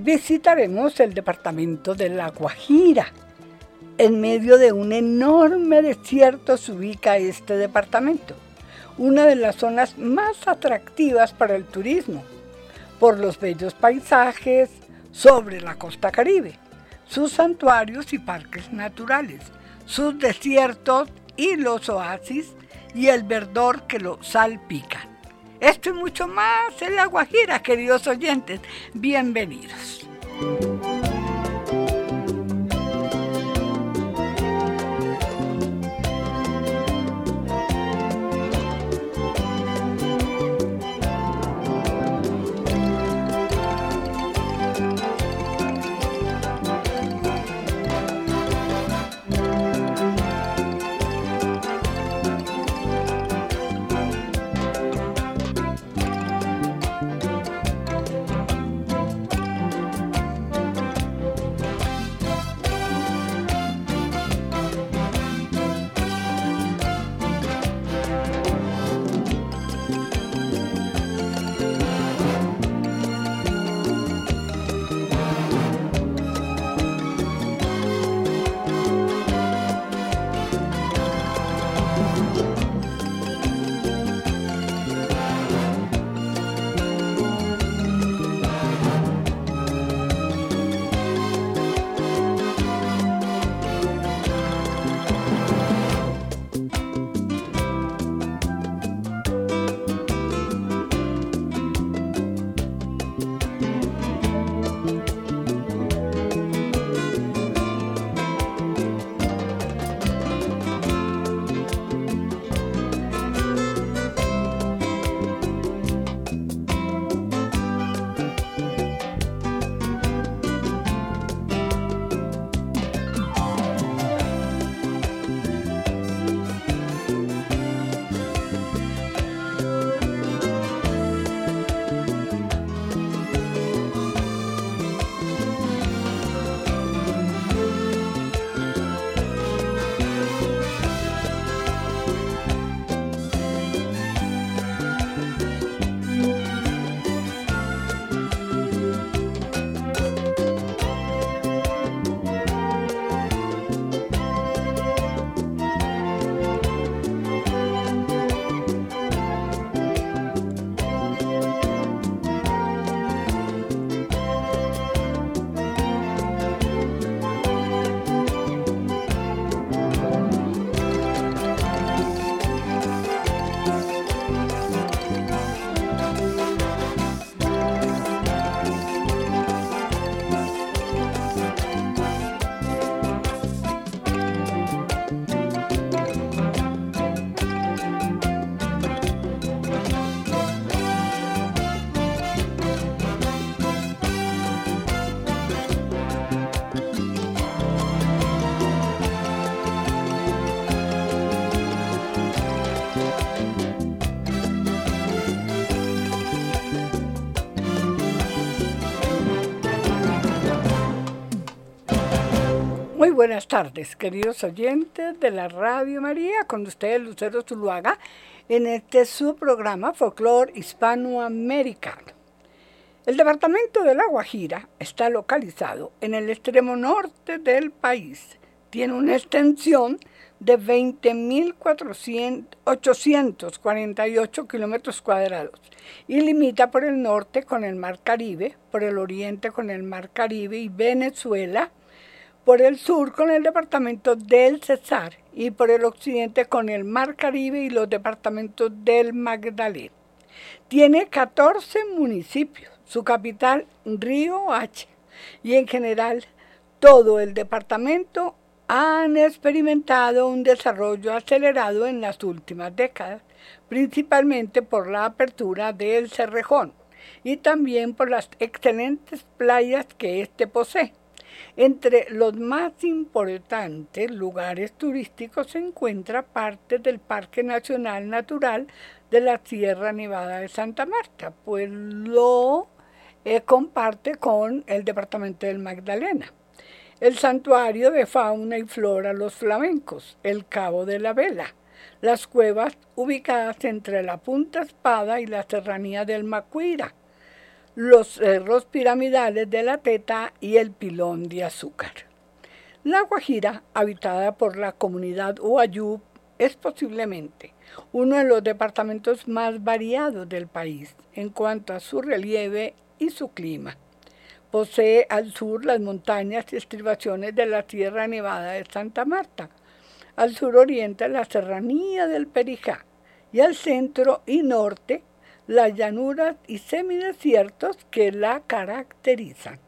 Visitaremos el departamento de La Guajira. En medio de un enorme desierto se ubica este departamento, una de las zonas más atractivas para el turismo, por los bellos paisajes sobre la costa caribe, sus santuarios y parques naturales, sus desiertos y los oasis y el verdor que lo salpican. Esto y mucho más en La Guajira, queridos oyentes. Bienvenidos. Buenas tardes, queridos oyentes de la Radio María, con ustedes Lucero Zuluaga, en este su programa Folklore Hispanoamericano. El departamento de La Guajira está localizado en el extremo norte del país. Tiene una extensión de 20.848 kilómetros cuadrados y limita por el norte con el Mar Caribe, por el oriente con el Mar Caribe y Venezuela, por el sur con el departamento del Cesar y por el occidente con el Mar Caribe y los departamentos del Magdalena. Tiene 14 municipios, su capital Río H y en general todo el departamento han experimentado un desarrollo acelerado en las últimas décadas, principalmente por la apertura del Cerrejón y también por las excelentes playas que éste posee. Entre los más importantes lugares turísticos se encuentra parte del Parque Nacional Natural de la Sierra Nevada de Santa Marta, pues lo eh, comparte con el departamento del Magdalena. El santuario de fauna y flora Los Flamencos, el Cabo de la Vela, las cuevas ubicadas entre la Punta Espada y la serranía del Macuira, los cerros piramidales de la Teta y el Pilón de Azúcar. La Guajira, habitada por la comunidad Uayú, es posiblemente uno de los departamentos más variados del país en cuanto a su relieve y su clima. Posee al sur las montañas y estribaciones de la Sierra Nevada de Santa Marta, al sur oriente la serranía del Perijá y al centro y norte las llanuras y semidesiertos que la caracterizan.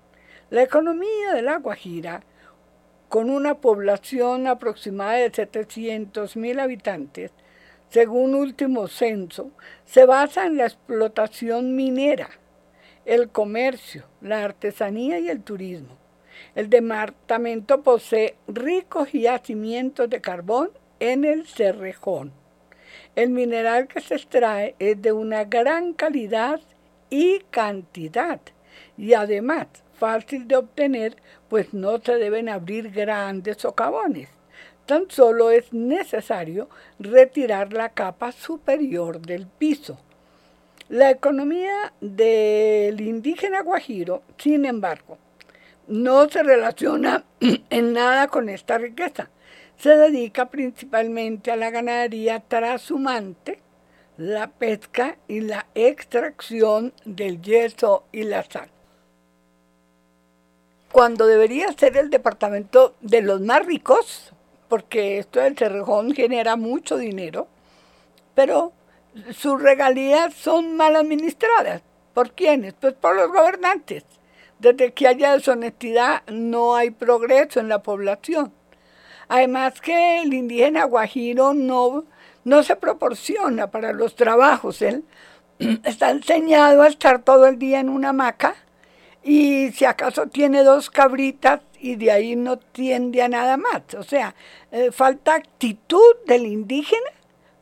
La economía de La Guajira, con una población aproximada de 700.000 habitantes, según último censo, se basa en la explotación minera, el comercio, la artesanía y el turismo. El departamento posee ricos yacimientos de carbón en el Cerrejón el mineral que se extrae es de una gran calidad y cantidad y además fácil de obtener, pues no se deben abrir grandes socavones. Tan solo es necesario retirar la capa superior del piso. La economía del indígena guajiro, sin embargo, no se relaciona en nada con esta riqueza, se dedica principalmente a la ganadería trashumante, la pesca y la extracción del yeso y la sal. Cuando debería ser el departamento de los más ricos, porque esto del Cerrejón genera mucho dinero, pero sus regalías son mal administradas. ¿Por quiénes? Pues por los gobernantes. Desde que haya deshonestidad no hay progreso en la población. Además que el indígena guajiro no, no se proporciona para los trabajos. Él está enseñado a estar todo el día en una hamaca y si acaso tiene dos cabritas y de ahí no tiende a nada más. O sea, eh, falta actitud del indígena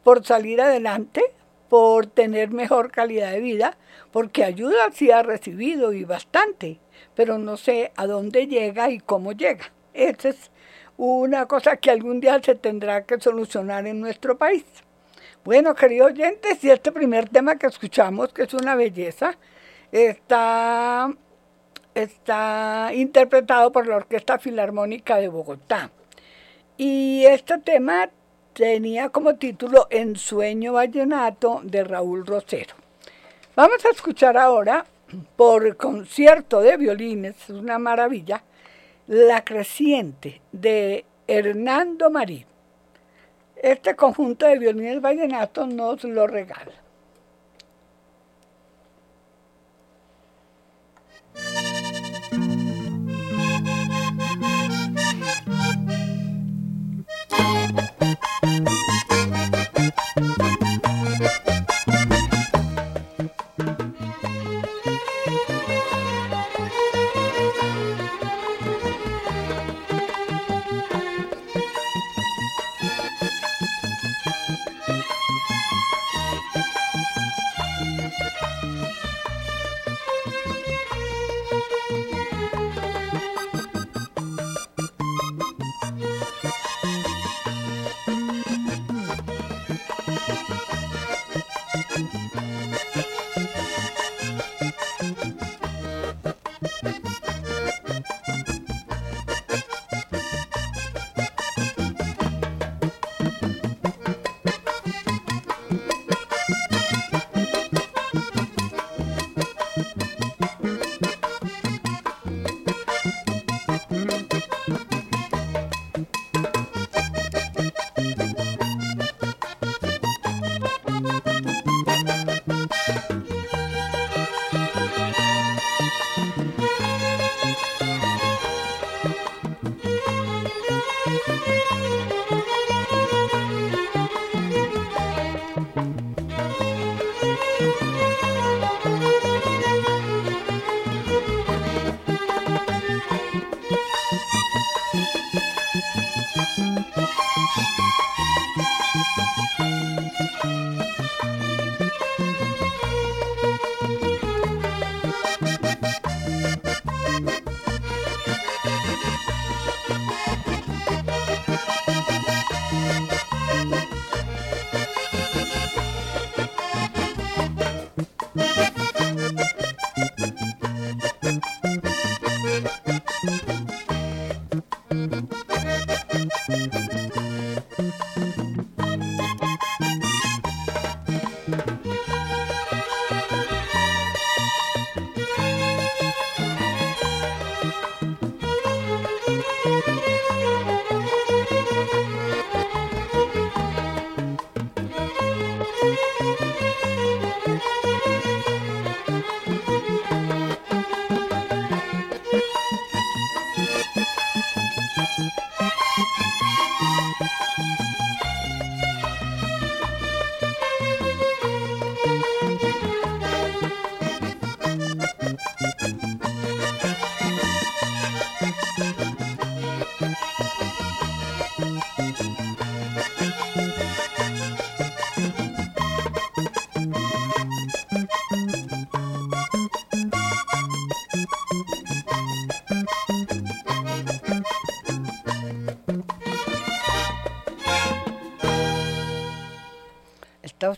por salir adelante, por tener mejor calidad de vida, porque ayuda sí ha recibido y bastante, pero no sé a dónde llega y cómo llega. Ese es una cosa que algún día se tendrá que solucionar en nuestro país. Bueno, queridos oyentes, y este primer tema que escuchamos, que es una belleza, está, está interpretado por la Orquesta Filarmónica de Bogotá. Y este tema tenía como título Ensueño Vallenato de Raúl Rosero. Vamos a escuchar ahora por concierto de violines, es una maravilla, la creciente de Hernando Marí. Este conjunto de violines vallenatos nos lo regala.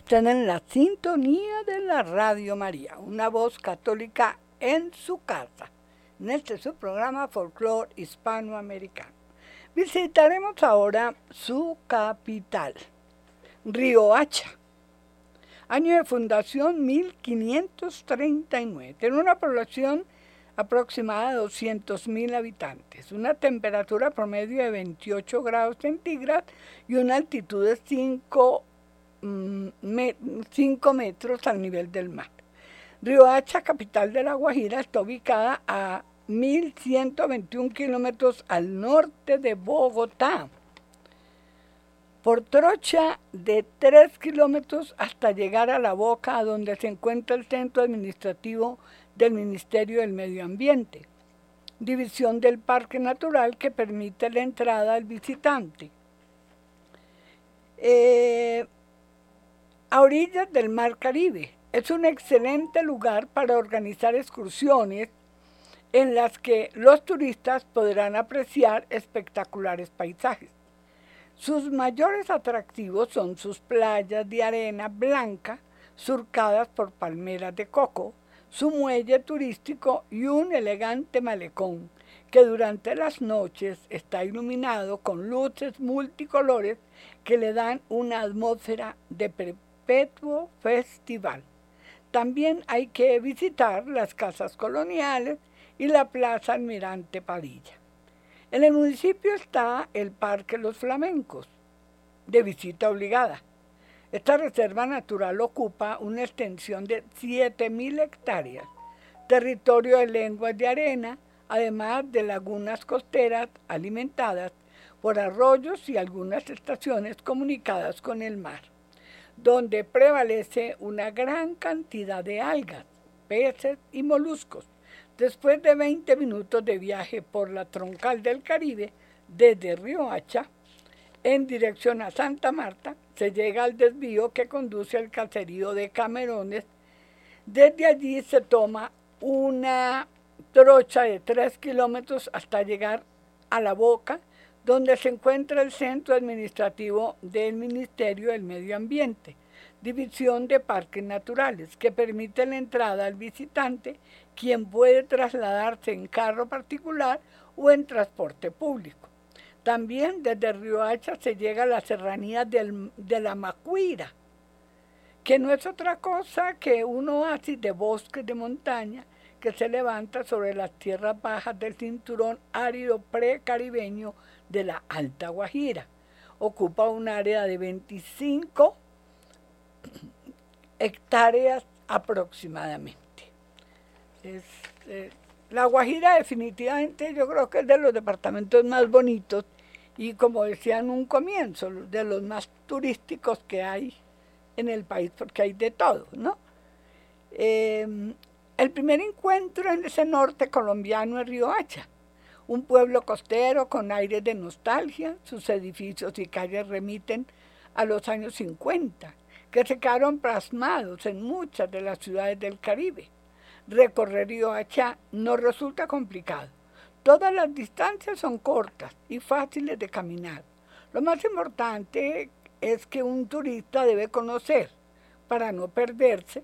Usted en la sintonía de la Radio María, una voz católica en su casa, en este su programa Folklore Hispanoamericano. Visitaremos ahora su capital, Río Hacha. Año de fundación 1539. Tiene una población aproximada de 200.000 habitantes, una temperatura promedio de 28 grados centígrados y una altitud de 5 5 mm, metros al nivel del mar. Hacha, capital de La Guajira, está ubicada a 1.121 kilómetros al norte de Bogotá. Por trocha de 3 kilómetros hasta llegar a la boca, donde se encuentra el centro administrativo del Ministerio del Medio Ambiente, división del Parque Natural que permite la entrada al visitante. Eh, a orillas del Mar Caribe. Es un excelente lugar para organizar excursiones en las que los turistas podrán apreciar espectaculares paisajes. Sus mayores atractivos son sus playas de arena blanca surcadas por palmeras de coco, su muelle turístico y un elegante malecón que durante las noches está iluminado con luces multicolores que le dan una atmósfera de perpetuo festival. También hay que visitar las casas coloniales y la Plaza Almirante Padilla. En el municipio está el Parque Los Flamencos, de visita obligada. Esta reserva natural ocupa una extensión de 7.000 hectáreas, territorio de lenguas de arena, además de lagunas costeras alimentadas por arroyos y algunas estaciones comunicadas con el mar donde prevalece una gran cantidad de algas, peces y moluscos. Después de 20 minutos de viaje por la troncal del Caribe, desde Río Hacha, en dirección a Santa Marta, se llega al desvío que conduce al caserío de Camerones. Desde allí se toma una trocha de 3 kilómetros hasta llegar a la boca donde se encuentra el centro administrativo del Ministerio del Medio Ambiente, División de Parques Naturales, que permite la entrada al visitante, quien puede trasladarse en carro particular o en transporte público. También desde Río Hacha se llega a la serranía de la Macuira, que no es otra cosa que un oasis de bosques de montaña que se levanta sobre las tierras bajas del cinturón árido precaribeño de la Alta Guajira. Ocupa un área de 25 hectáreas aproximadamente. Eh, la Guajira definitivamente yo creo que es de los departamentos más bonitos y como decía en un comienzo, de los más turísticos que hay en el país, porque hay de todo, ¿no? Eh, el primer encuentro en ese norte colombiano es Río Hacha un pueblo costero con aires de nostalgia, sus edificios y calles remiten a los años 50, que se quedaron plasmados en muchas de las ciudades del Caribe. Recorrer Río Hacha no resulta complicado. Todas las distancias son cortas y fáciles de caminar. Lo más importante es que un turista debe conocer, para no perderse,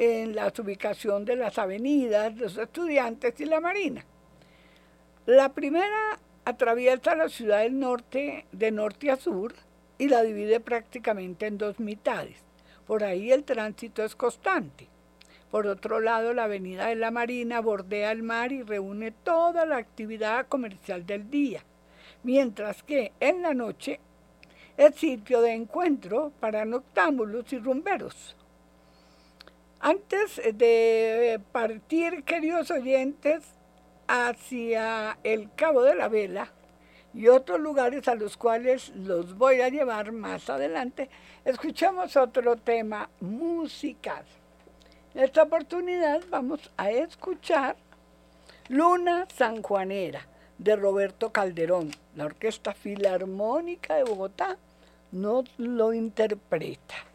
en la ubicación de las avenidas, los estudiantes y la marina. La primera atraviesa la ciudad del norte de norte a sur y la divide prácticamente en dos mitades. Por ahí el tránsito es constante. Por otro lado, la avenida de la Marina bordea el mar y reúne toda la actividad comercial del día, mientras que en la noche es sitio de encuentro para noctámbulos y rumberos. Antes de partir, queridos oyentes, hacia el Cabo de la Vela y otros lugares a los cuales los voy a llevar más adelante, escuchamos otro tema musical. En esta oportunidad vamos a escuchar Luna Sanjuanera de Roberto Calderón. La Orquesta Filarmónica de Bogotá nos lo interpreta.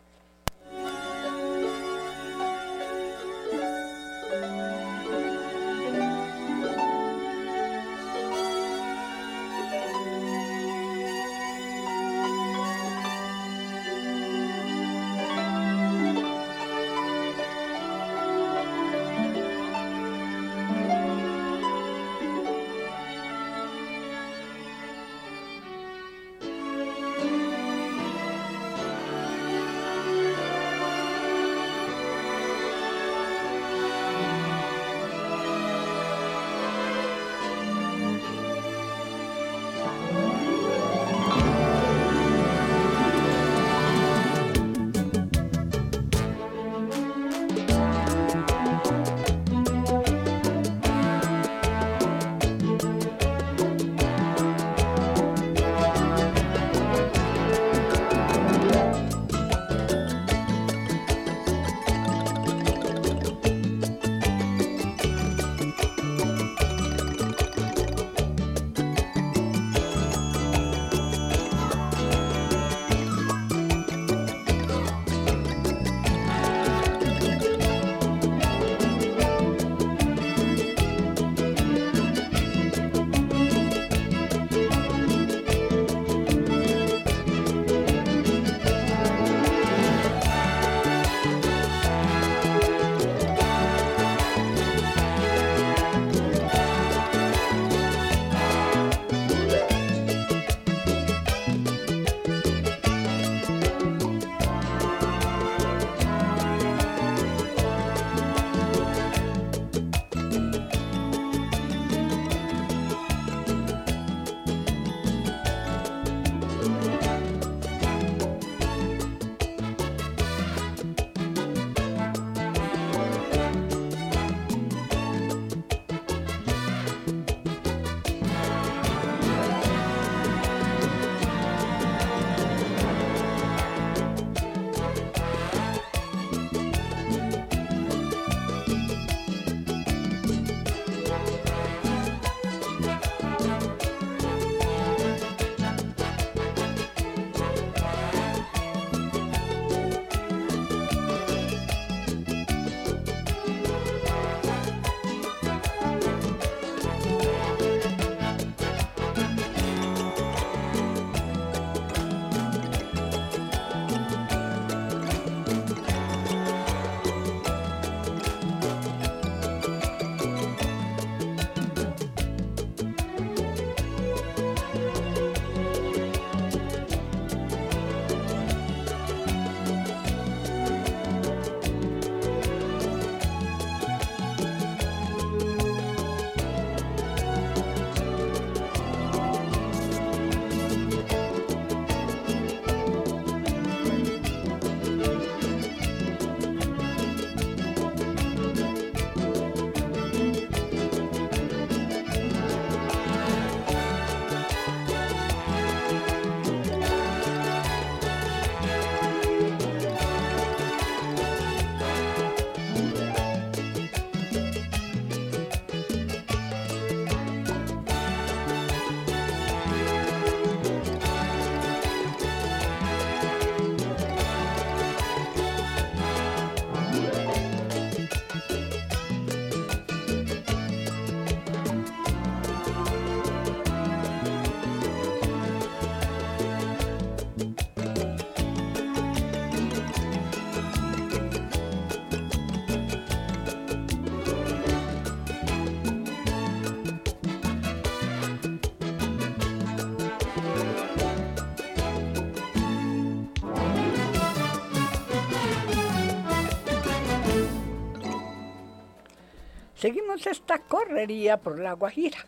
Seguimos esta correría por la Guajira.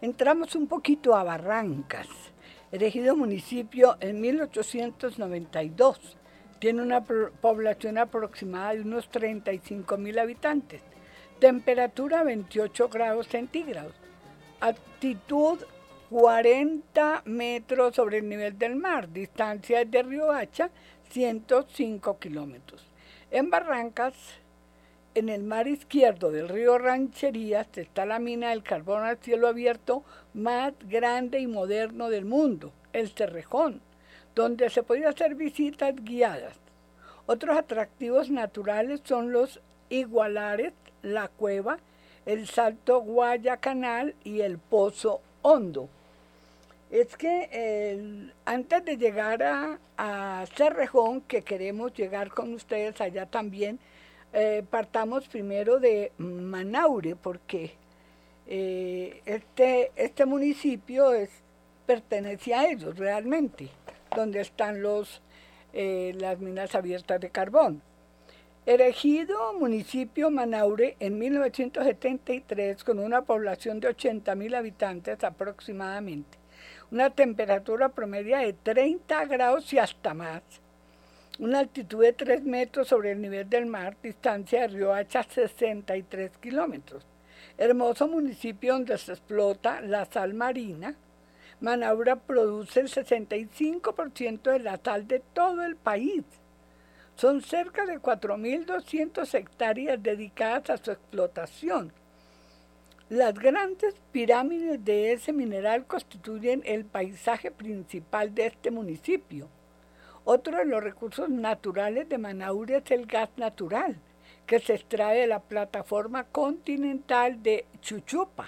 Entramos un poquito a Barrancas, elegido municipio en 1892. Tiene una población aproximada de unos 35 mil habitantes. Temperatura 28 grados centígrados. Altitud 40 metros sobre el nivel del mar. Distancia de Río Hacha 105 kilómetros. En Barrancas, en el mar izquierdo del río Rancherías, está la mina del carbón al cielo abierto más grande y moderno del mundo, el Cerrejón, donde se puede hacer visitas guiadas. Otros atractivos naturales son los igualares, la cueva, el Salto Guayacanal y el Pozo Hondo. Es que antes de llegar a, Cerrejón, que queremos llegar con ustedes allá también, eh, partamos primero de Manaure, porque eh, este, este municipio es, pertenece a ellos realmente, donde están los, eh, las minas abiertas de carbón. Erigido municipio Manaure en 1973 con una población de 80 mil habitantes aproximadamente, una temperatura promedia de 30 grados y hasta más, una altitud de 3 metros sobre el nivel del mar, distancia de Río Hacha 63 kilómetros. Hermoso municipio donde se explota la sal marina. Manaure produce el 65% de la sal de todo el país son cerca de 4.200 hectáreas dedicadas a su explotación. Las grandes pirámides de ese mineral constituyen el paisaje principal de este municipio. Otro de los recursos naturales de Manaure es el gas natural, que se extrae de la plataforma continental de Chuchupa.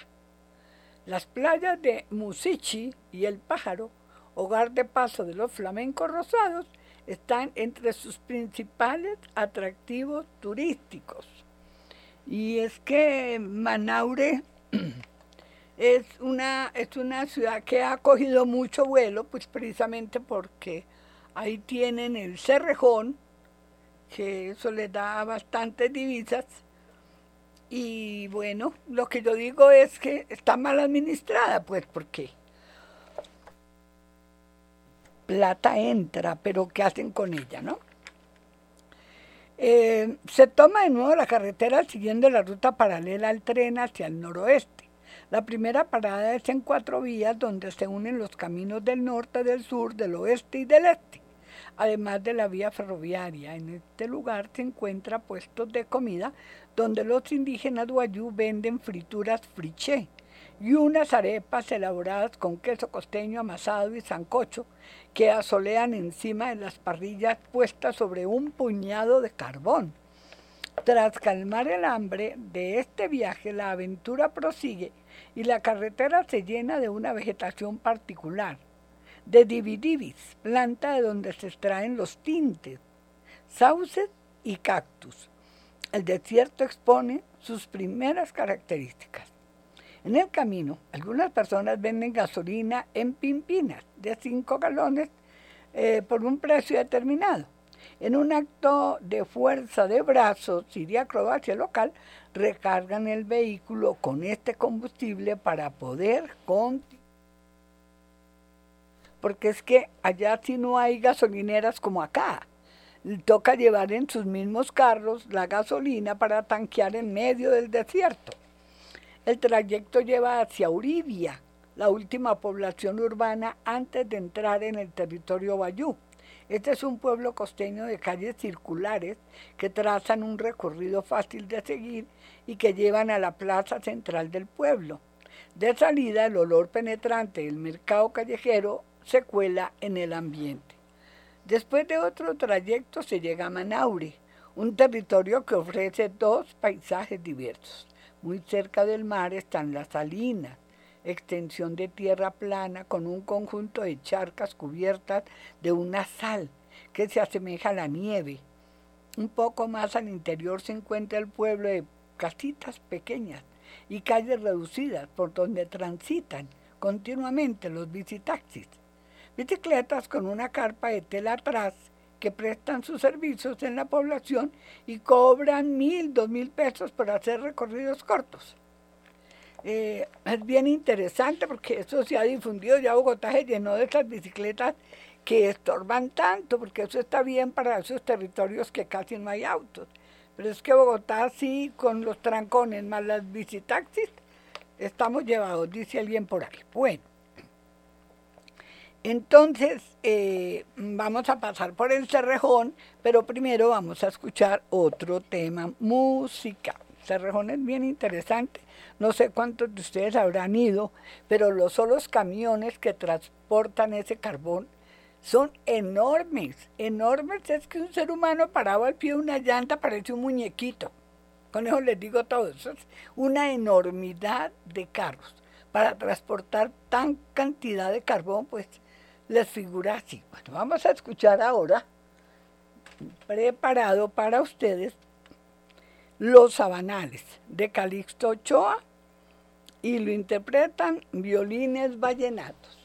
Las playas de Musichi y El Pájaro, hogar de paso de los flamencos rosados, están entre sus principales atractivos turísticos. Y es que Manaure es una, es una ciudad que ha cogido mucho vuelo, pues precisamente porque ahí tienen el Cerrejón, que eso les da bastantes divisas. Y bueno, lo que yo digo es que está mal administrada, pues porque plata entra, pero ¿qué hacen con ella, no? Eh, se toma de nuevo la carretera siguiendo la ruta paralela al tren hacia el noroeste. La primera parada es en cuatro vías donde se unen los caminos del norte, del sur, del oeste y del este, además de la vía ferroviaria. En este lugar se encuentra puestos de comida donde los indígenas guayú venden frituras friché y unas arepas elaboradas con queso costeño amasado y sancocho que asolean encima de las parrillas puestas sobre un puñado de carbón. Tras calmar el hambre de este viaje, la aventura prosigue y la carretera se llena de una vegetación particular, de dividivis, planta de donde se extraen los tintes, sauces y cactus. El desierto expone sus primeras características. En el camino, algunas personas venden gasolina en pimpinas de 5 galones eh, por un precio determinado. En un acto de fuerza de brazos y de acrobacia local, recargan el vehículo con este combustible para poder continuar. Porque es que allá sí no hay gasolineras como acá. Toca llevar en sus mismos carros la gasolina para tanquear en medio del desierto. El trayecto lleva hacia Uribia, la última población urbana antes de entrar en el territorio bayú. Este es un pueblo costeño de calles circulares que trazan un recorrido fácil de seguir y que llevan a la plaza central del pueblo. De salida, el olor penetrante del mercado callejero se cuela en el ambiente. Después de otro trayecto se llega a Manaure, un territorio que ofrece dos paisajes diversos. Muy cerca del mar están las salinas, extensión de tierra plana con un conjunto de charcas cubiertas de una sal que se asemeja a la nieve. Un poco más al interior se encuentra el pueblo de casitas pequeñas y calles reducidas por donde transitan continuamente los bicitaxis. Bicicletas con una carpa de tela atrás que prestan sus servicios en la población y cobran mil, dos mil pesos por hacer recorridos cortos. Eh, es bien interesante porque eso se ha difundido, ya Bogotá se llenó de esas bicicletas que estorban tanto, porque eso está bien para esos territorios que casi no hay autos. Pero es que Bogotá sí, con los trancones más las bicitaxis, estamos llevados, dice alguien por ahí. Bueno, entonces eh, vamos a pasar por el Cerrejón, pero primero vamos a escuchar otro tema, música. Cerrejón es bien interesante, no sé cuántos de ustedes habrán ido, pero los solos camiones que transportan ese carbón son enormes, enormes. Es que un ser humano parado al pie de una llanta parece un muñequito. Con eso les digo todo. Eso es una enormidad de carros. Para transportar tan cantidad de carbón, pues les figura así. Bueno, vamos a escuchar ahora, preparado para ustedes, Los Sabanales de Calixto Ochoa y lo interpretan violines vallenatos.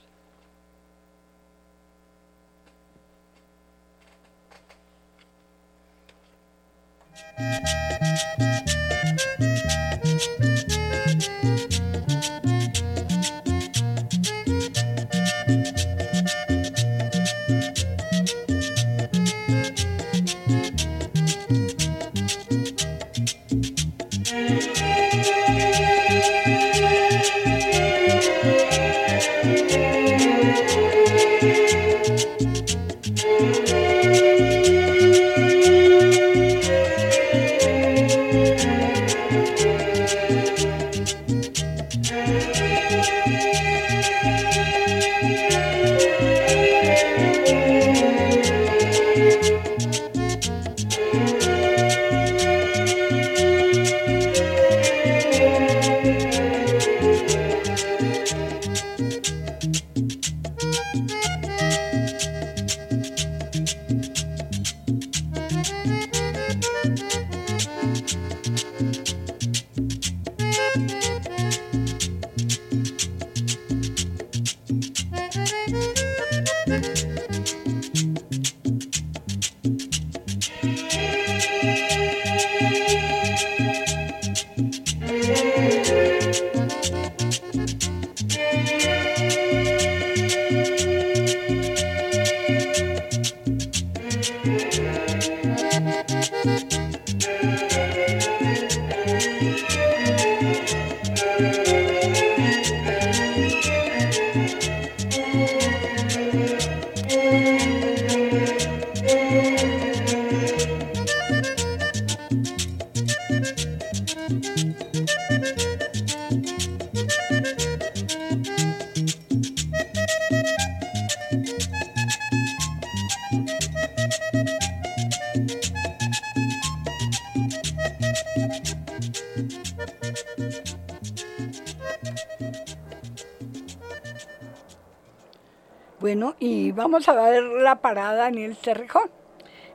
Ver la parada en el Cerrejón.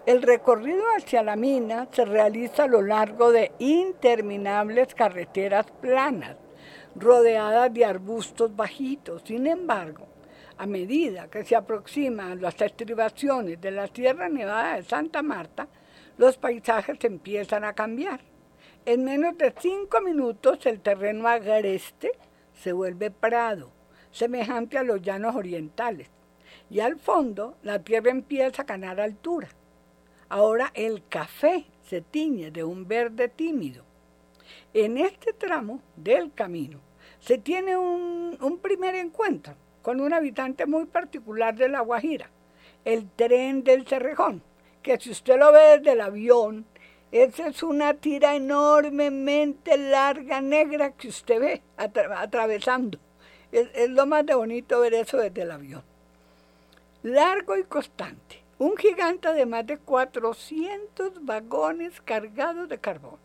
El recorrido hacia la mina se realiza a lo largo de interminables carreteras planas, rodeadas de arbustos bajitos. Sin embargo, a medida que se aproximan las estribaciones de la Sierra Nevada de Santa Marta, los paisajes empiezan a cambiar. En menos de cinco minutos el terreno agreste se vuelve prado, semejante a los llanos orientales. Y al fondo la tierra empieza a ganar altura. Ahora el café se tiñe de un verde tímido. En este tramo del camino se tiene un, un primer encuentro con un habitante muy particular de La Guajira, el tren del Cerrejón, que si usted lo ve desde el avión, esa es una tira enormemente larga, negra que usted ve atravesando. Es, es, lo más de bonito ver eso desde el avión. Largo y constante. Un gigante de más de 400 vagones cargados de carbón,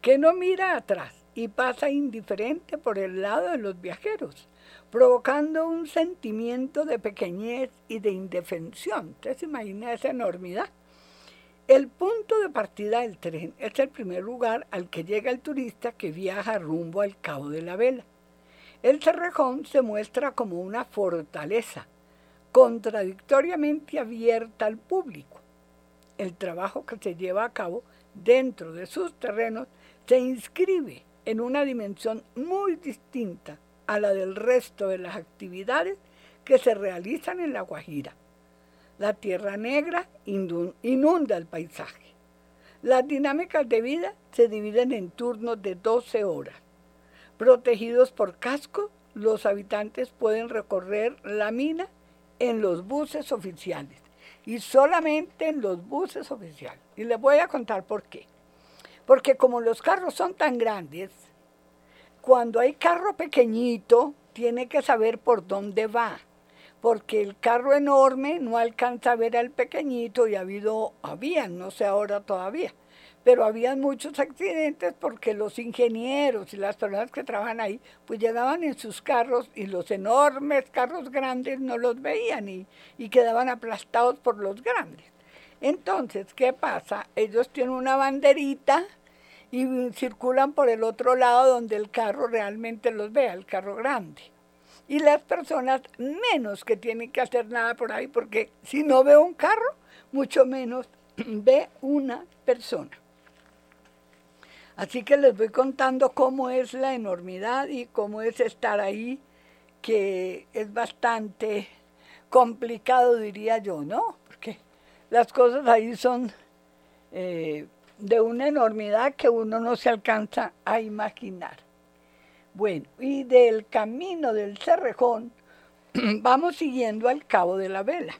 que no mira atrás y pasa indiferente por el lado de los viajeros, provocando un sentimiento de pequeñez y de indefensión. ¿Usted se imagina esa enormidad? El punto de partida del tren es el primer lugar al que llega el turista que viaja rumbo al Cabo de la Vela. El Cerrejón se muestra como una fortaleza, contradictoriamente abierta al público. el trabajo que se lleva a cabo dentro de sus terrenos se inscribe en una dimensión muy distinta a la del resto de las actividades que se realizan en La Guajira. La tierra negra inunda el paisaje. Las dinámicas de vida se dividen en turnos de 12 horas. Protegidos por casco, los habitantes pueden recorrer la mina en los buses oficiales y solamente en los buses oficiales. Y les voy a contar por qué. Porque como los carros son tan grandes, cuando hay carro pequeñito, tiene que saber por dónde va. Porque el carro enorme no alcanza a ver al pequeñito y ha habido, habían, no sé ahora todavía, pero habían muchos accidentes porque los ingenieros y las personas que trabajan ahí, pues llegaban en sus carros y los enormes carros grandes no los veían y, y quedaban aplastados por los grandes. Entonces, ¿qué pasa? Ellos tienen una banderita y circulan por el otro lado donde el carro realmente los vea, el carro grande. Y las personas menos que tienen que hacer nada por ahí, porque si no ve un carro, mucho menos ve una persona. Así que les voy contando cómo es la enormidad y cómo es estar ahí, que es bastante complicado, diría yo, ¿no? Porque las cosas ahí son eh, de una enormidad que uno no se alcanza a imaginar. Bueno, y del camino del Cerrejón vamos siguiendo al Cabo de la Vela.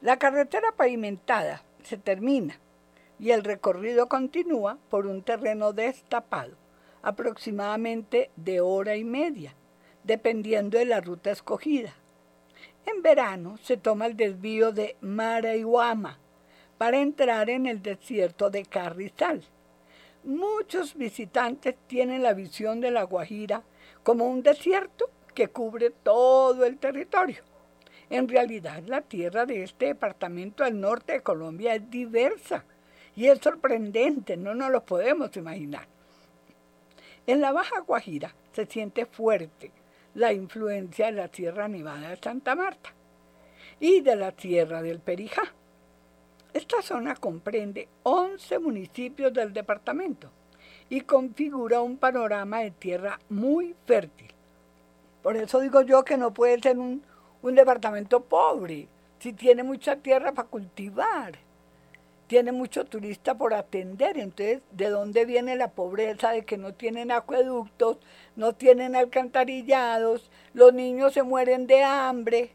La carretera pavimentada se termina y el recorrido continúa por un terreno destapado, aproximadamente de hora y media, dependiendo de la ruta escogida. En verano se toma el desvío de Maraihuama para entrar en el desierto de Carrizal. Muchos visitantes tienen la visión de la Guajira como un desierto que cubre todo el territorio. En realidad, la tierra de este departamento al norte de Colombia es diversa y es sorprendente, no nos lo podemos imaginar. En la Baja Guajira se siente fuerte la influencia de la Sierra Nevada de Santa Marta y de la Sierra del Perijá. Esta zona comprende 11 municipios del departamento y configura un panorama de tierra muy fértil. Por eso digo yo que no puede ser un, un departamento pobre, si tiene mucha tierra para cultivar tiene mucho turista por atender. Entonces, ¿de dónde viene la pobreza de que no tienen acueductos, no tienen alcantarillados, los niños se mueren de hambre?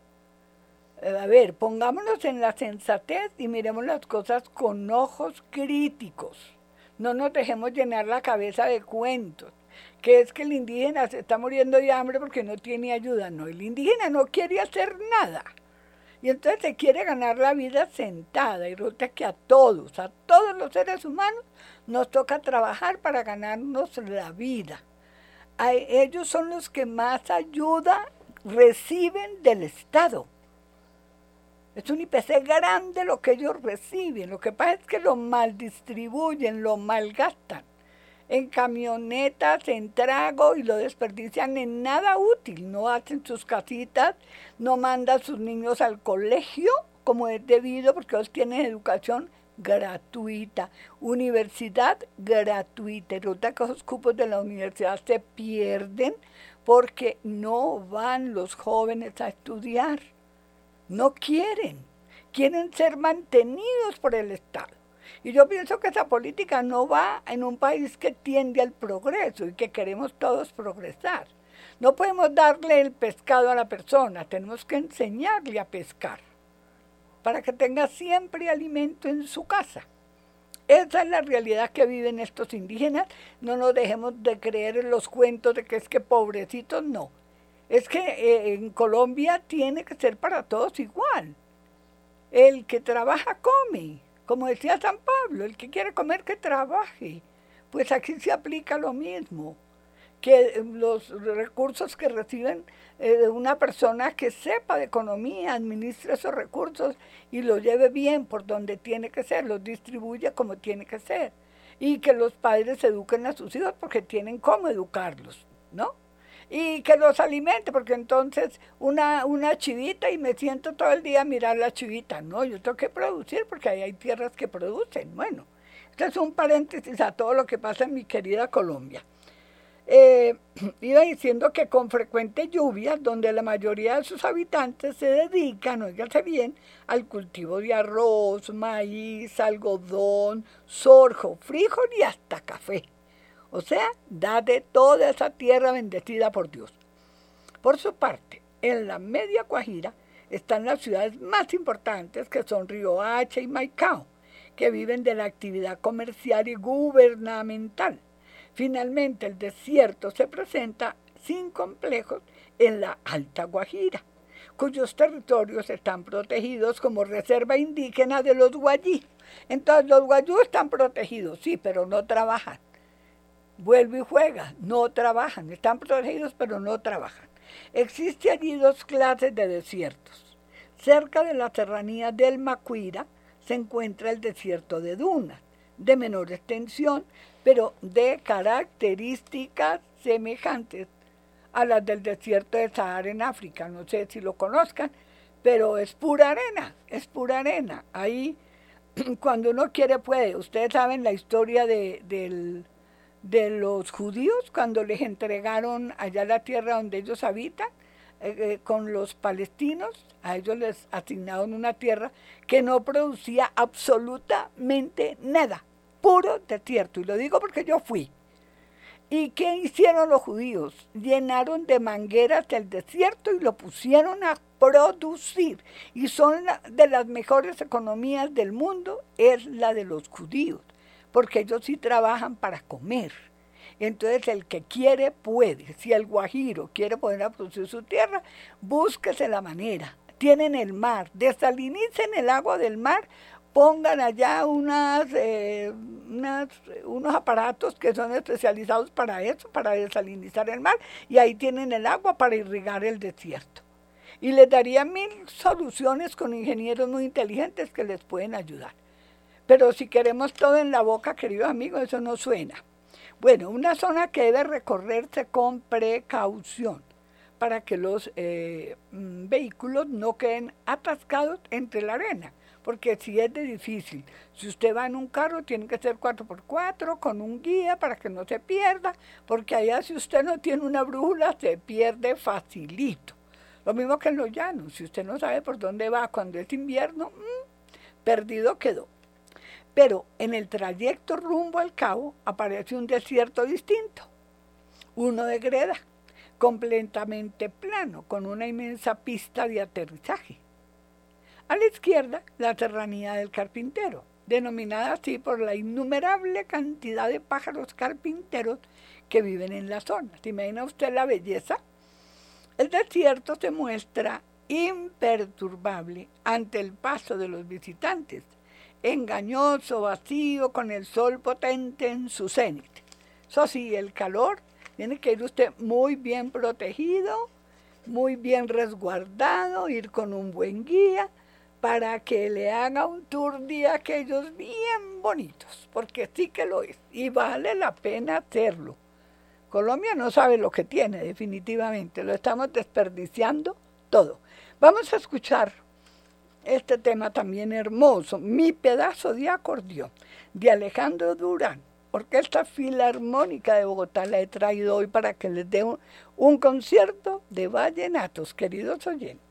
Eh, a ver, pongámonos en la sensatez y miremos las cosas con ojos críticos. No nos dejemos llenar la cabeza de cuentos, que es que el indígena se está muriendo de hambre porque no tiene ayuda. No, el indígena no quiere hacer nada. Y entonces se quiere ganar la vida sentada y resulta que a todos, a todos los seres humanos, nos toca trabajar para ganarnos la vida. Ellos son los que más ayuda reciben del Estado. Es un IPC grande lo que ellos reciben. Lo que pasa es que lo mal distribuyen, lo malgastan en camionetas, en trago y lo desperdician en nada útil. No hacen sus casitas, no mandan sus niños al colegio como es debido porque ellos tienen educación gratuita, universidad gratuita. Resulta que los cupos de la universidad se pierden porque no van los jóvenes a estudiar. No quieren, quieren ser mantenidos por el Estado. Y yo pienso que esa política no va en un país que tiende al progreso y que queremos todos progresar. No podemos darle el pescado a la persona, tenemos que enseñarle a pescar para que tenga siempre alimento en su casa. Esa es la realidad que viven estos indígenas. No nos dejemos de creer en los cuentos de que es que pobrecitos, no. Es que eh, en Colombia tiene que ser para todos igual. El que trabaja come, como decía San Pablo, el que quiere comer que trabaje. Pues aquí se aplica lo mismo, que los recursos que reciben eh, una persona que sepa de economía, administre esos recursos y los lleve bien por donde tiene que ser, los distribuya como tiene que ser. Y que los padres eduquen a sus hijos porque tienen cómo educarlos, ¿no? Y que los alimente, porque entonces una, una chivita y me siento todo el día a mirar la chivita. No, yo tengo que producir porque ahí hay tierras que producen. Bueno, este es un paréntesis a todo lo que pasa en mi querida Colombia. Eh, iba diciendo que con frecuentes lluvias, donde la mayoría de sus habitantes se dedican, oígase bien, al cultivo de arroz, maíz, algodón, sorgo, frijol y hasta café. O sea, da de toda esa tierra bendecida por Dios. Por su parte, en la media Guajira están las ciudades más importantes que son Río Hacha y Maicao, que viven de la actividad comercial y gubernamental. Finalmente, el desierto se presenta sin complejos en la Alta Guajira, cuyos territorios están protegidos como reserva indígena de los guayí. Entonces, los guayú están protegidos, sí, pero no trabajan vuelve y juega, no trabajan, están protegidos pero no trabajan. Existe allí dos clases de desiertos. Cerca de la serranía del Macuira se encuentra el desierto de dunas, de menor extensión, pero de características semejantes a las del desierto de Sahara en África. No sé si lo conozcan, pero es pura arena, es pura arena. Ahí, cuando uno quiere, puede. Ustedes saben la historia de, del de los judíos cuando les entregaron allá la tierra donde ellos habitan, eh, eh, con los palestinos, a ellos les asignaron una tierra que no producía absolutamente nada, puro desierto. Y lo digo porque yo fui. ¿Y qué hicieron los judíos? Llenaron de mangueras el desierto y lo pusieron a producir. Y son de las mejores economías del mundo, es la de los judíos porque ellos sí trabajan para comer. Entonces el que quiere puede. Si el guajiro quiere poner a producir su tierra, búsquese la manera. Tienen el mar, desalinicen el agua del mar, pongan allá unas, eh, unos aparatos que son especializados para eso, para desalinizar el mar, y ahí tienen el agua para irrigar el desierto. Y les daría mil soluciones con ingenieros muy inteligentes que les pueden ayudar. Pero si queremos todo en la boca, queridos amigos, eso no suena. Bueno, una zona que debe recorrerse con precaución para que los eh, mm, vehículos no queden atascados entre la arena, porque si es de difícil. Si usted va en un carro, tiene que ser 4x4 con un guía para que no se pierda, porque allá si usted no tiene una brújula, se pierde facilito. Lo mismo que en los llanos, si usted no sabe por dónde va cuando es invierno, mm, perdido quedó. Pero en el trayecto rumbo al cabo aparece un desierto distinto, uno de greda, completamente plano, con una inmensa pista de aterrizaje. A la izquierda, la serranía del carpintero, denominada así por la innumerable cantidad de pájaros carpinteros que viven en la zona. ¿Se imagina usted la belleza? El desierto se muestra imperturbable ante el paso de los visitantes engañoso, vacío, con el sol potente en su cenit. Eso sí, el calor tiene que ir usted muy bien protegido, muy bien resguardado, ir con un buen guía para que le haga un tour de aquellos bien bonitos, porque sí que lo es y vale la pena hacerlo. Colombia no sabe lo que tiene definitivamente, lo estamos desperdiciando todo. Vamos a escuchar este tema también hermoso, Mi pedazo de acordeón, de Alejandro Durán. Orquesta Filarmónica de Bogotá la he traído hoy para que les dé un, un concierto de vallenatos, queridos oyentes.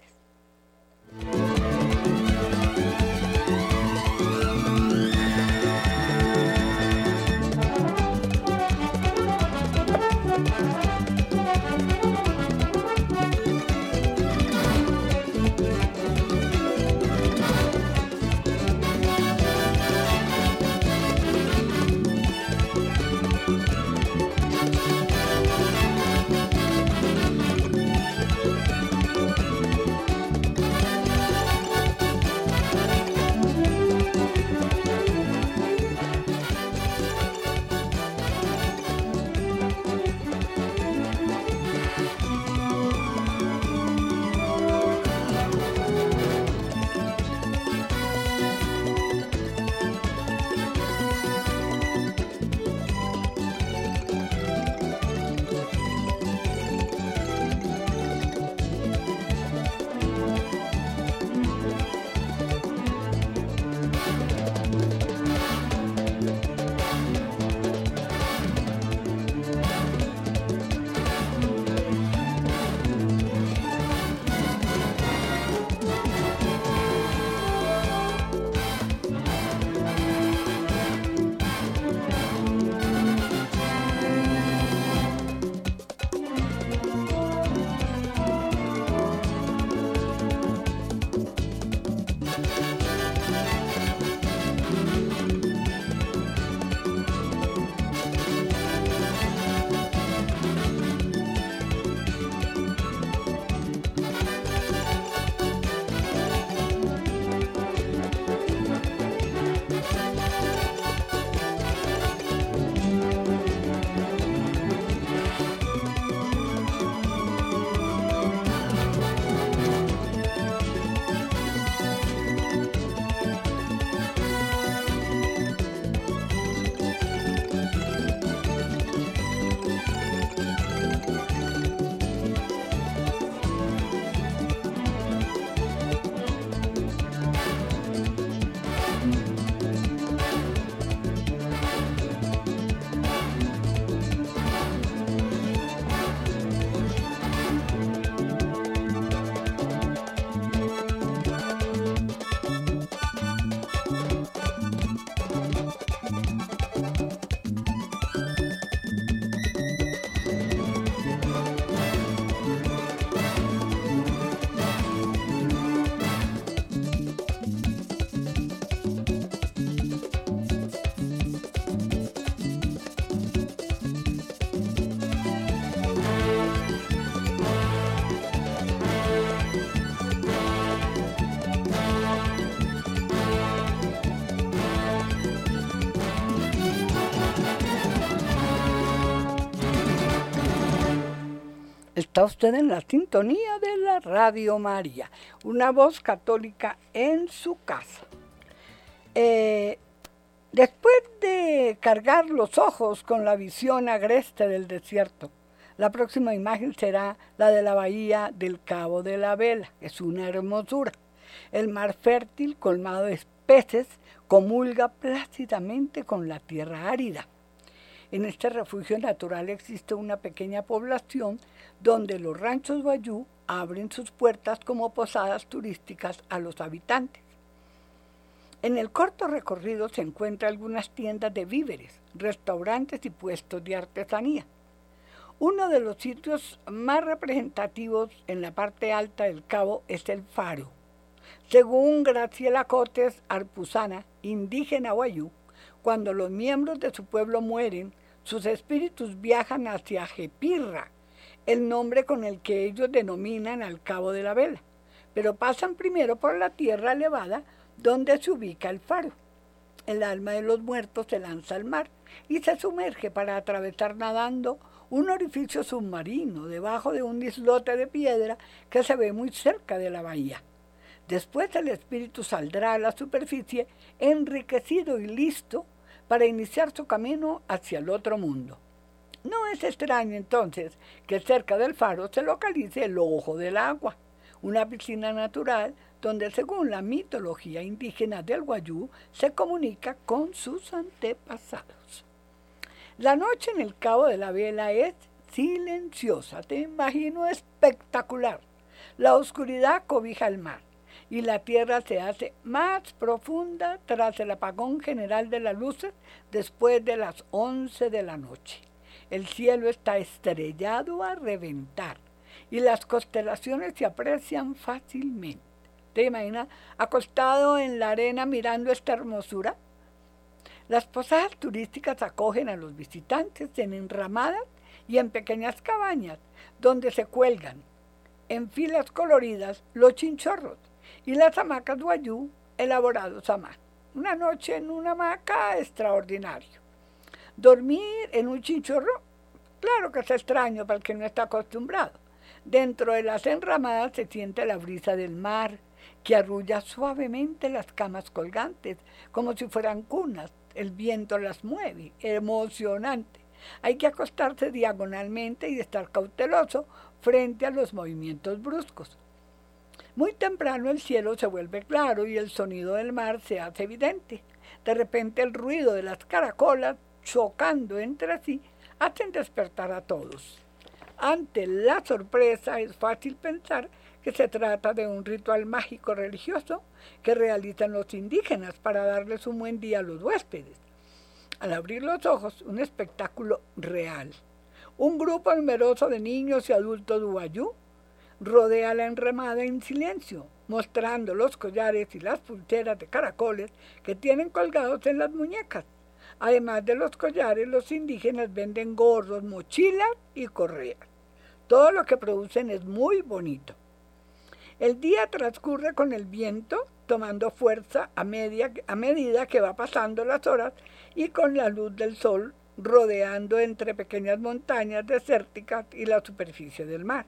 Está usted en la sintonía de la Radio María, una voz católica en su casa. Eh, después de cargar los ojos con la visión agreste del desierto, la próxima imagen será la de la bahía del Cabo de la Vela. Es una hermosura. El mar fértil, colmado de peces, comulga plácidamente con la tierra árida. En este refugio natural existe una pequeña población donde los ranchos Bayú abren sus puertas como posadas turísticas a los habitantes. En el corto recorrido se encuentran algunas tiendas de víveres, restaurantes y puestos de artesanía. Uno de los sitios más representativos en la parte alta del cabo es el faro. Según Graciela Cotes Arpuzana, indígena Guayú, cuando los miembros de su pueblo mueren, sus espíritus viajan hacia Jepirra, el nombre con el que ellos denominan al cabo de la vela, pero pasan primero por la tierra elevada donde se ubica el faro. El alma de los muertos se lanza al mar y se sumerge para atravesar nadando un orificio submarino debajo de un islote de piedra que se ve muy cerca de la bahía. Después el espíritu saldrá a la superficie enriquecido y listo para iniciar su camino hacia el otro mundo. No es extraño entonces que cerca del faro se localice el ojo del agua, una piscina natural donde según la mitología indígena del Guayú se comunica con sus antepasados. La noche en el Cabo de la Vela es silenciosa, te imagino espectacular. La oscuridad cobija el mar y la Tierra se hace más profunda tras el apagón general de las luces después de las 11 de la noche. El cielo está estrellado a reventar y las constelaciones se aprecian fácilmente. ¿Te imaginas acostado en la arena mirando esta hermosura? Las posadas turísticas acogen a los visitantes en enramadas y en pequeñas cabañas donde se cuelgan en filas coloridas los chinchorros y las hamacas guayú elaborados a mano. Una noche en una hamaca extraordinario. Dormir en un chinchorro, claro que es extraño para el que no está acostumbrado. Dentro de las enramadas se siente la brisa del mar, que arrulla suavemente las camas colgantes, como si fueran cunas. El viento las mueve, emocionante. Hay que acostarse diagonalmente y estar cauteloso frente a los movimientos bruscos. Muy temprano el cielo se vuelve claro y el sonido del mar se hace evidente. De repente el ruido de las caracolas chocando entre sí hacen despertar a todos. Ante la sorpresa es fácil pensar que se trata de un ritual mágico religioso que realizan los indígenas para darles un buen día a los huéspedes. Al abrir los ojos, un espectáculo real. Un grupo numeroso de niños y adultos guayú rodea la enramada en silencio, mostrando los collares y las pulseras de caracoles que tienen colgados en las muñecas. Además de los collares, los indígenas venden gorros, mochilas y correas. Todo lo que producen es muy bonito. El día transcurre con el viento tomando fuerza a, a medida que va pasando las horas y con la luz del sol rodeando entre pequeñas montañas desérticas y la superficie del mar.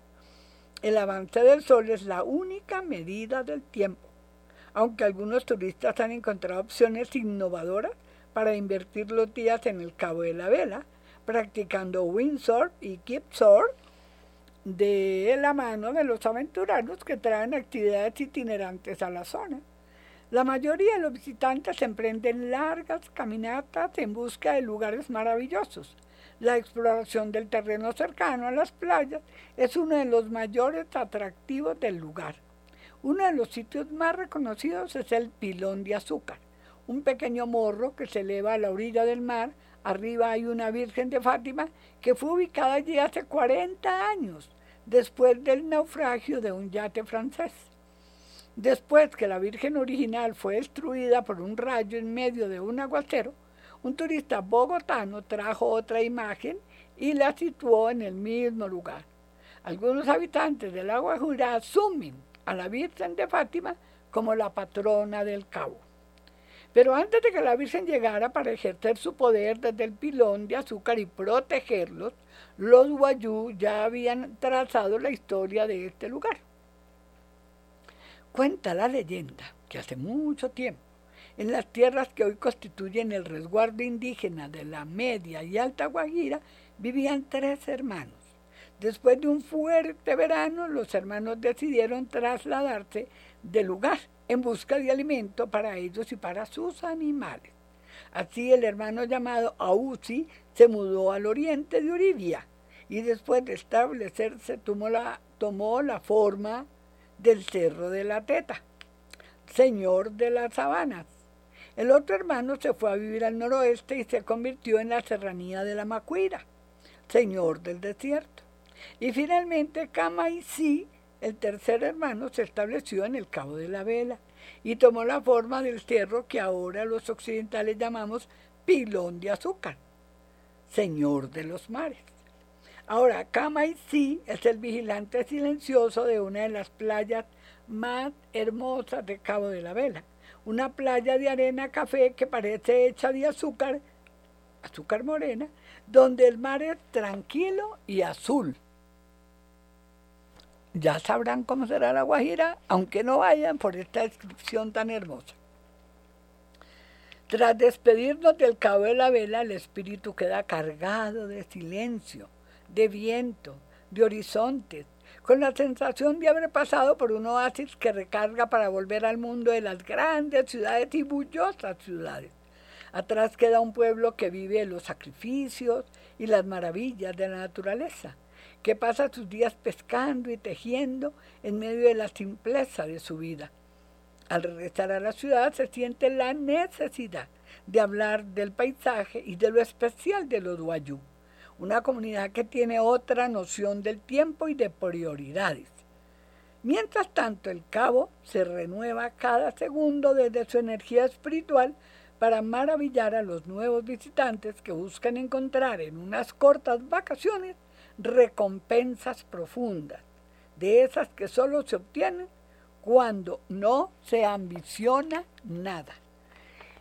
El avance del sol es la única medida del tiempo, aunque algunos turistas han encontrado opciones innovadoras para invertir los días en el Cabo de la Vela, practicando windsurf y kipsurf de la mano de los aventureros que traen actividades itinerantes a la zona. La mayoría de los visitantes emprenden largas caminatas en busca de lugares maravillosos, la exploración del terreno cercano a las playas es uno de los mayores atractivos del lugar. Uno de los sitios más reconocidos es el Pilón de Azúcar, un pequeño morro que se eleva a la orilla del mar. Arriba hay una Virgen de Fátima que fue ubicada allí hace 40 años, después del naufragio de un yate francés. Después que la Virgen original fue destruida por un rayo en medio de un aguacero, un turista bogotano trajo otra imagen y la situó en el mismo lugar. Algunos habitantes del Agua Jura asumen a la Virgen de Fátima como la patrona del Cabo. Pero antes de que la Virgen llegara para ejercer su poder desde el pilón de azúcar y protegerlos, los guayú ya habían trazado la historia de este lugar. Cuenta la leyenda que hace mucho tiempo, en las tierras que hoy constituyen el resguardo indígena de la Media y Alta Guajira, vivían tres hermanos. Después de un fuerte verano, los hermanos decidieron trasladarse de lugar en busca de alimento para ellos y para sus animales. Así el hermano llamado Ausi se mudó al oriente de Uribia y después de establecerse tomó la, tomó la forma del Cerro de la Teta, señor de las sabanas. El otro hermano se fue a vivir al noroeste y se convirtió en la serranía de la Macuira, señor del desierto. Y finalmente Camaisí el tercer hermano se estableció en el Cabo de la Vela y tomó la forma del cerro que ahora los occidentales llamamos pilón de azúcar, señor de los mares. Ahora, Camaisí es el vigilante silencioso de una de las playas más hermosas de Cabo de la Vela, una playa de arena café que parece hecha de azúcar, azúcar morena, donde el mar es tranquilo y azul ya sabrán cómo será la Guajira, aunque no vayan por esta descripción tan hermosa. Tras despedirnos del cabo de la vela, el espíritu queda cargado de silencio, de viento, de horizontes, con la sensación de haber pasado por un oasis que recarga para volver al mundo de las grandes ciudades y bullosas ciudades. Atrás queda un pueblo que vive los sacrificios y las maravillas de la naturaleza que pasa sus días pescando y tejiendo en medio de la simpleza de su vida. Al regresar a la ciudad se siente la necesidad de hablar del paisaje y de lo especial de los Guayú, una comunidad que tiene otra noción del tiempo y de prioridades. Mientras tanto, el cabo se renueva cada segundo desde su energía espiritual para maravillar a los nuevos visitantes que buscan encontrar en unas cortas vacaciones recompensas profundas, de esas que solo se obtienen cuando no se ambiciona nada.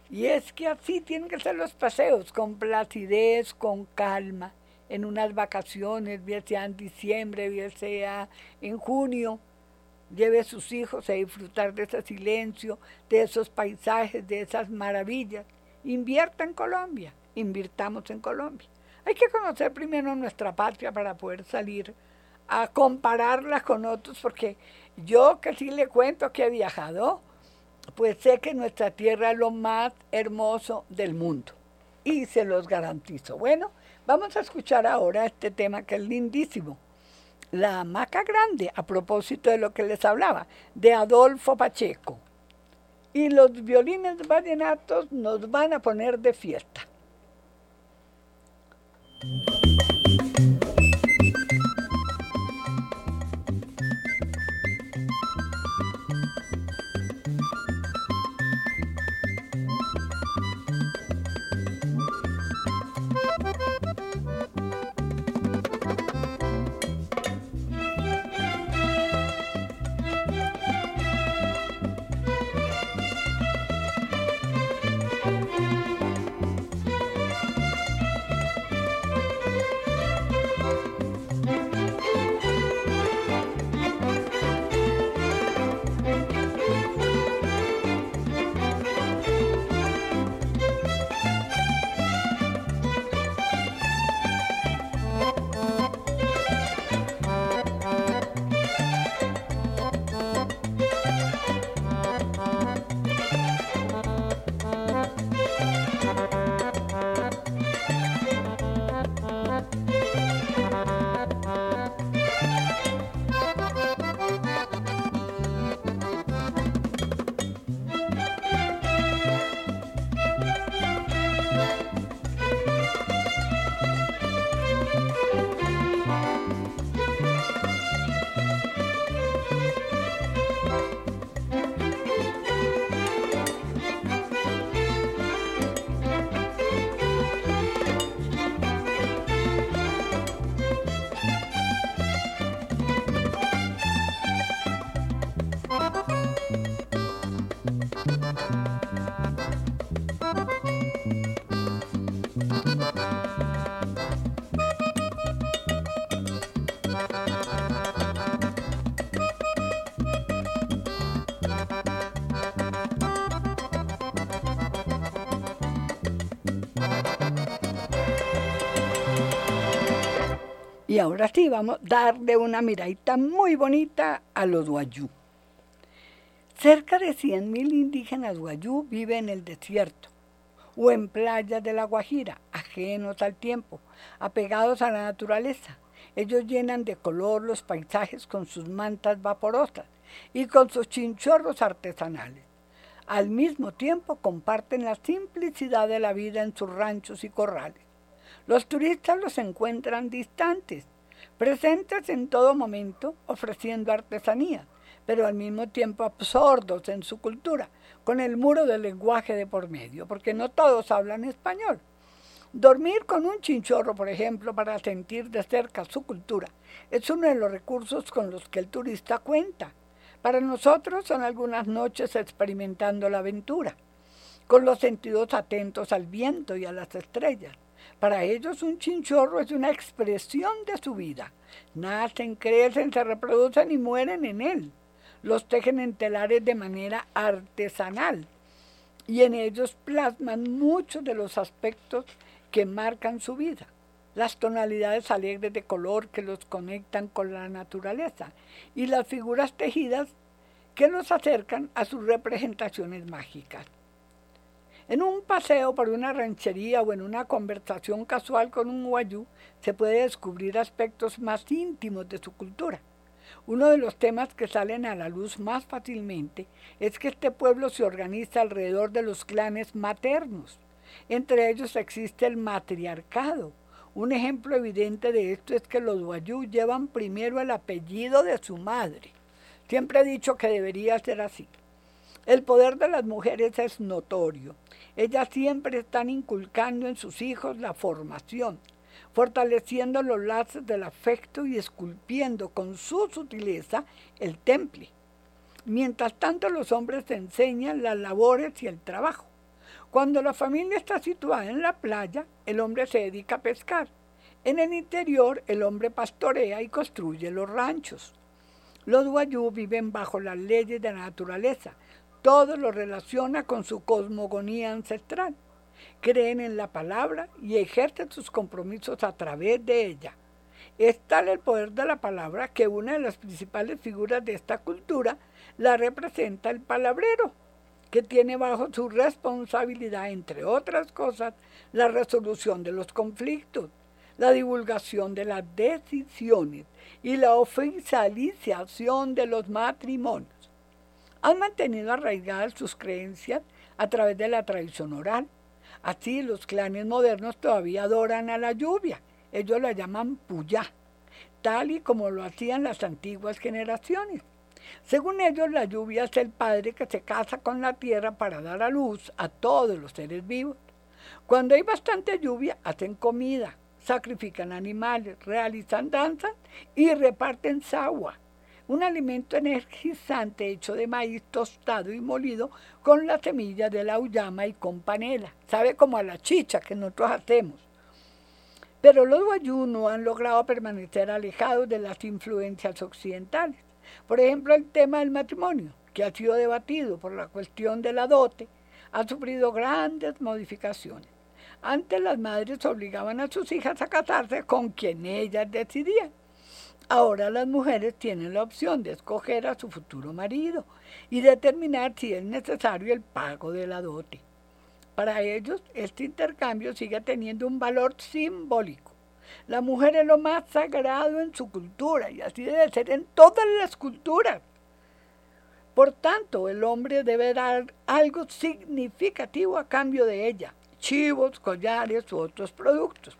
Y es que así tienen que ser los paseos, con placidez, con calma, en unas vacaciones, bien sea en diciembre, bien sea en junio. Lleve a sus hijos a disfrutar de ese silencio, de esos paisajes, de esas maravillas. Invierta en Colombia, invirtamos en Colombia. Hay que conocer primero nuestra patria para poder salir a compararla con otros, porque yo que sí le cuento que he viajado, pues sé que nuestra tierra es lo más hermoso del mundo y se los garantizo. Bueno, vamos a escuchar ahora este tema que es lindísimo. La hamaca grande, a propósito de lo que les hablaba, de Adolfo Pacheco. Y los violines vallenatos nos van a poner de fiesta. Thank you. Ahora sí, vamos a darle una miradita muy bonita a los guayú. Cerca de 100.000 indígenas guayú viven en el desierto o en playas de la Guajira, ajenos al tiempo, apegados a la naturaleza. Ellos llenan de color los paisajes con sus mantas vaporosas y con sus chinchorros artesanales. Al mismo tiempo comparten la simplicidad de la vida en sus ranchos y corrales. Los turistas los encuentran distantes, presentes en todo momento, ofreciendo artesanía, pero al mismo tiempo absortos en su cultura, con el muro del lenguaje de por medio, porque no todos hablan español. Dormir con un chinchorro, por ejemplo, para sentir de cerca su cultura, es uno de los recursos con los que el turista cuenta. Para nosotros son algunas noches experimentando la aventura, con los sentidos atentos al viento y a las estrellas. Para ellos un chinchorro es una expresión de su vida. Nacen, crecen, se reproducen y mueren en él los tejen en telares de manera artesanal y en ellos plasman muchos de los aspectos que marcan su vida, las tonalidades alegres de color que los conectan con la naturaleza y las figuras tejidas que los acercan a sus representaciones mágicas. En un paseo por una ranchería o en una conversación casual con un guayú se puede descubrir aspectos más íntimos de su cultura uno de los temas que salen a la luz más fácilmente es que este pueblo se organiza alrededor de los clanes maternos. Entre ellos existe el matriarcado. Un ejemplo evidente de esto es que los guayú llevan primero el apellido de su madre. Siempre he dicho que debería ser así. El poder de las mujeres es notorio. Ellas siempre están inculcando en sus hijos la formación, fortaleciendo los lazos del afecto y esculpiendo con su sutileza el temple. Mientras tanto los hombres enseñan las labores y el trabajo. Cuando la familia está situada en la playa, el hombre se dedica a pescar. En el interior, el hombre pastorea y construye los ranchos. Los guayú viven bajo las leyes de la naturaleza. Todo lo relaciona con su cosmogonía ancestral creen en la palabra y ejercen sus compromisos a través de ella. Es tal el poder de la palabra que una de las principales figuras de esta cultura la representa el palabrero, que tiene bajo su responsabilidad, entre otras cosas, la resolución de los conflictos, la divulgación de las decisiones y la oficialización de los matrimonios. Han mantenido arraigadas sus creencias a través de la tradición oral, Así los clanes modernos todavía adoran a la lluvia. Ellos la llaman Puyá, tal y como lo hacían las antiguas generaciones. Según ellos, la lluvia es el padre que se casa con la tierra para dar a luz a todos los seres vivos. Cuando hay bastante lluvia, hacen comida, sacrifican animales, realizan danzas y reparten sagua un alimento energizante hecho de maíz tostado y molido con la semilla de la uyama y con panela. Sabe como a la chicha que nosotros hacemos. Pero los guayú no han logrado permanecer alejados de las influencias occidentales. Por ejemplo, el tema del matrimonio, que ha sido debatido por la cuestión de la dote, ha sufrido grandes modificaciones. Antes las madres obligaban a sus hijas a casarse con quien ellas decidían. Ahora las mujeres tienen la opción de escoger a su futuro marido y determinar si es necesario el pago de la dote. Para ellos, este intercambio sigue teniendo un valor simbólico. La mujer es lo más sagrado en su cultura y así debe ser en todas las culturas. Por tanto, el hombre debe dar algo significativo a cambio de ella, chivos, collares u otros productos.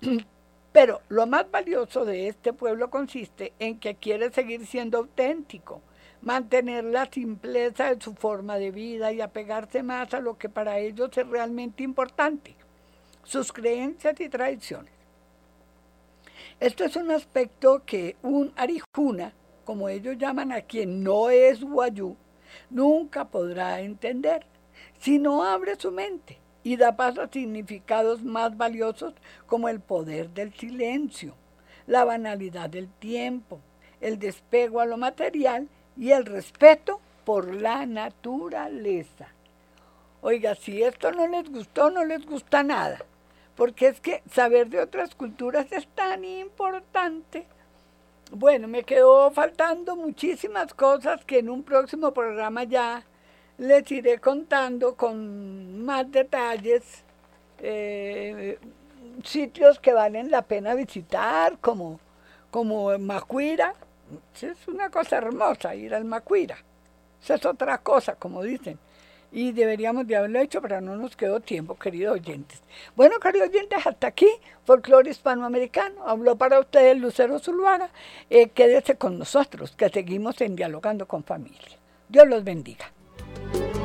Pero lo más valioso de este pueblo consiste en que quiere seguir siendo auténtico, mantener la simpleza de su forma de vida y apegarse más a lo que para ellos es realmente importante, sus creencias y tradiciones. Esto es un aspecto que un arijuna, como ellos llaman a quien no es guayú, nunca podrá entender si no abre su mente y da paso a significados más valiosos como el poder del silencio, la banalidad del tiempo, el despego a lo material y el respeto por la naturaleza. Oiga, si esto no les gustó, no les gusta nada, porque es que saber de otras culturas es tan importante. Bueno, me quedó faltando muchísimas cosas que en un próximo programa ya les iré contando con más detalles. Eh, sitios que valen la pena visitar, como, como Macuira. Es una cosa hermosa ir al Macuira. Esa es otra cosa, como dicen y deberíamos de haberlo hecho, pero no nos quedó tiempo, queridos oyentes. Bueno, queridos oyentes, hasta aquí, Folclore Hispanoamericano. Habló para ustedes Lucero Zulvara. Eh, quédese con nosotros, que seguimos en Dialogando con Familia. Dios los bendiga. Bye.